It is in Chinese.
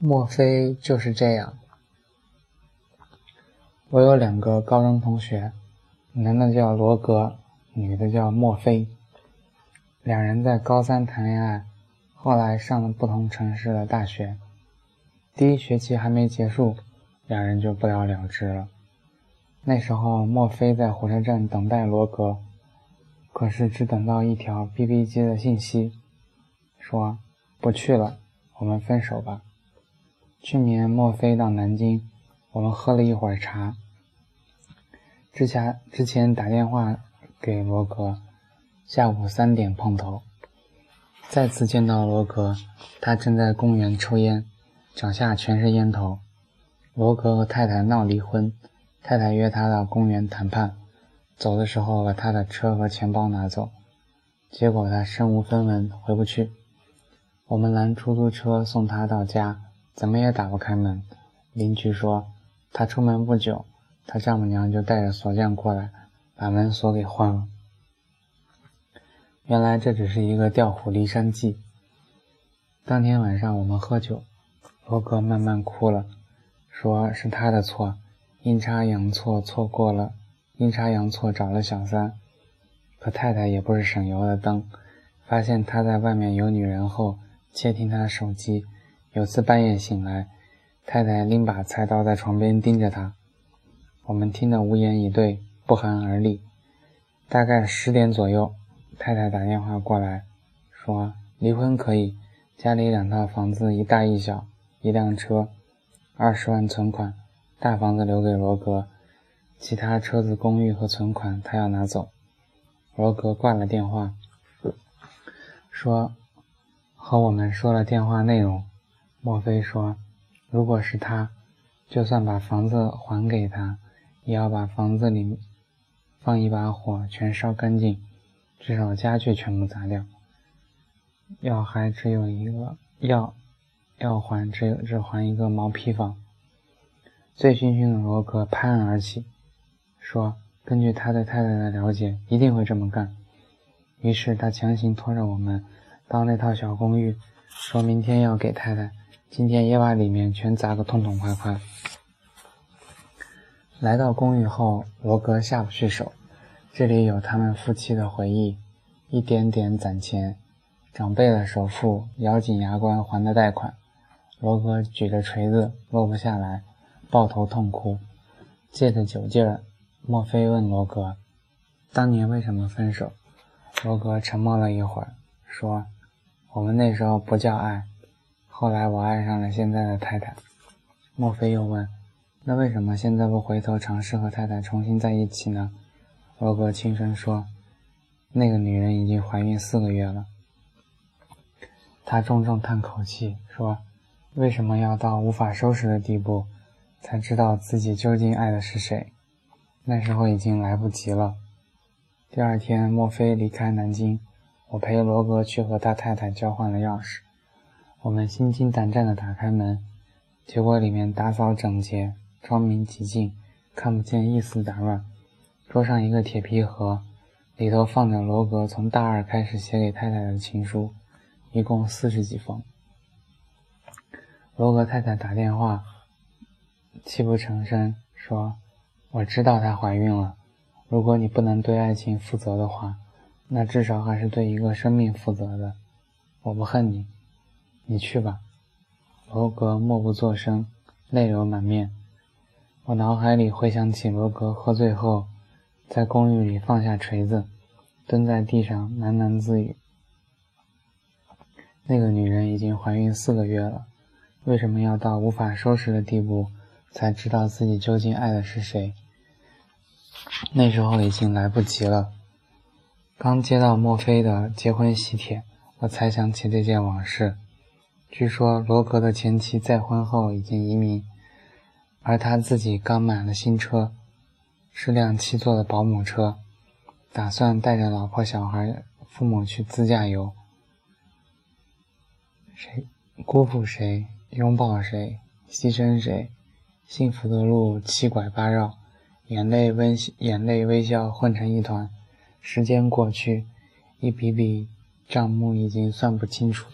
莫非就是这样？我有两个高中同学，男的叫罗格，女的叫莫非。两人在高三谈恋爱，后来上了不同城市的大学。第一学期还没结束，两人就不了了之了。那时候，莫非在火车站等待罗格，可是只等到一条 BB 机的信息，说不去了，我们分手吧。去年莫菲到南京，我们喝了一会儿茶。之前之前打电话给罗格，下午三点碰头。再次见到罗格，他正在公园抽烟，脚下全是烟头。罗格和太太闹离婚，太太约他到公园谈判，走的时候把他的车和钱包拿走，结果他身无分文，回不去。我们拦出租车送他到家。怎么也打不开门。邻居说，他出门不久，他丈母娘就带着锁匠过来，把门锁给换了。原来这只是一个调虎离山计。当天晚上我们喝酒，罗哥慢慢哭了，说是他的错，阴差阳错错过了，阴差阳错找了小三。可太太也不是省油的灯，发现他在外面有女人后，窃听他的手机。有次半夜醒来，太太拎把菜刀在床边盯着他，我们听得无言以对，不寒而栗。大概十点左右，太太打电话过来，说离婚可以，家里两套房子一大一小，一辆车，二十万存款，大房子留给罗格，其他车子、公寓和存款他要拿走。罗格挂了电话，说和我们说了电话内容。莫非说，如果是他，就算把房子还给他，也要把房子里放一把火，全烧干净，至少家具全部砸掉。要还只有一个，要要还只有只还一个毛坯房。醉醺醺的罗格拍案而起，说：“根据他对太太的了解，一定会这么干。”于是他强行拖着我们到那套小公寓，说明天要给太太。今天也把里面全砸个痛痛快快。来到公寓后，罗格下不去手。这里有他们夫妻的回忆，一点点攒钱，长辈的首付，咬紧牙关还的贷款。罗格举着锤子落不下来，抱头痛哭。借着酒劲儿，莫非问罗格：“当年为什么分手？”罗格沉默了一会儿，说：“我们那时候不叫爱。”后来我爱上了现在的太太，莫非又问：“那为什么现在不回头尝试和太太重新在一起呢？”罗格轻声说：“那个女人已经怀孕四个月了。”他重重叹口气说：“为什么要到无法收拾的地步，才知道自己究竟爱的是谁？那时候已经来不及了。”第二天，莫非离开南京，我陪罗格去和他太太交换了钥匙。我们心惊胆战地打开门，结果里面打扫整洁，窗明几净，看不见一丝杂乱。桌上一个铁皮盒，里头放着罗格从大二开始写给太太的情书，一共四十几封。罗格太太打电话，泣不成声，说：“我知道她怀孕了。如果你不能对爱情负责的话，那至少还是对一个生命负责的。我不恨你。”你去吧，罗格默不作声，泪流满面。我脑海里回想起罗格喝醉后，在公寓里放下锤子，蹲在地上喃喃自语：“那个女人已经怀孕四个月了，为什么要到无法收拾的地步，才知道自己究竟爱的是谁？那时候已经来不及了。”刚接到墨菲的结婚喜帖，我才想起这件往事。据说罗格的前妻再婚后已经移民，而他自己刚买了新车，是辆七座的保姆车，打算带着老婆小孩、父母去自驾游。谁辜负谁，拥抱谁，牺牲谁？幸福的路七拐八绕，眼泪微眼泪微笑混成一团。时间过去，一笔笔账目已经算不清楚。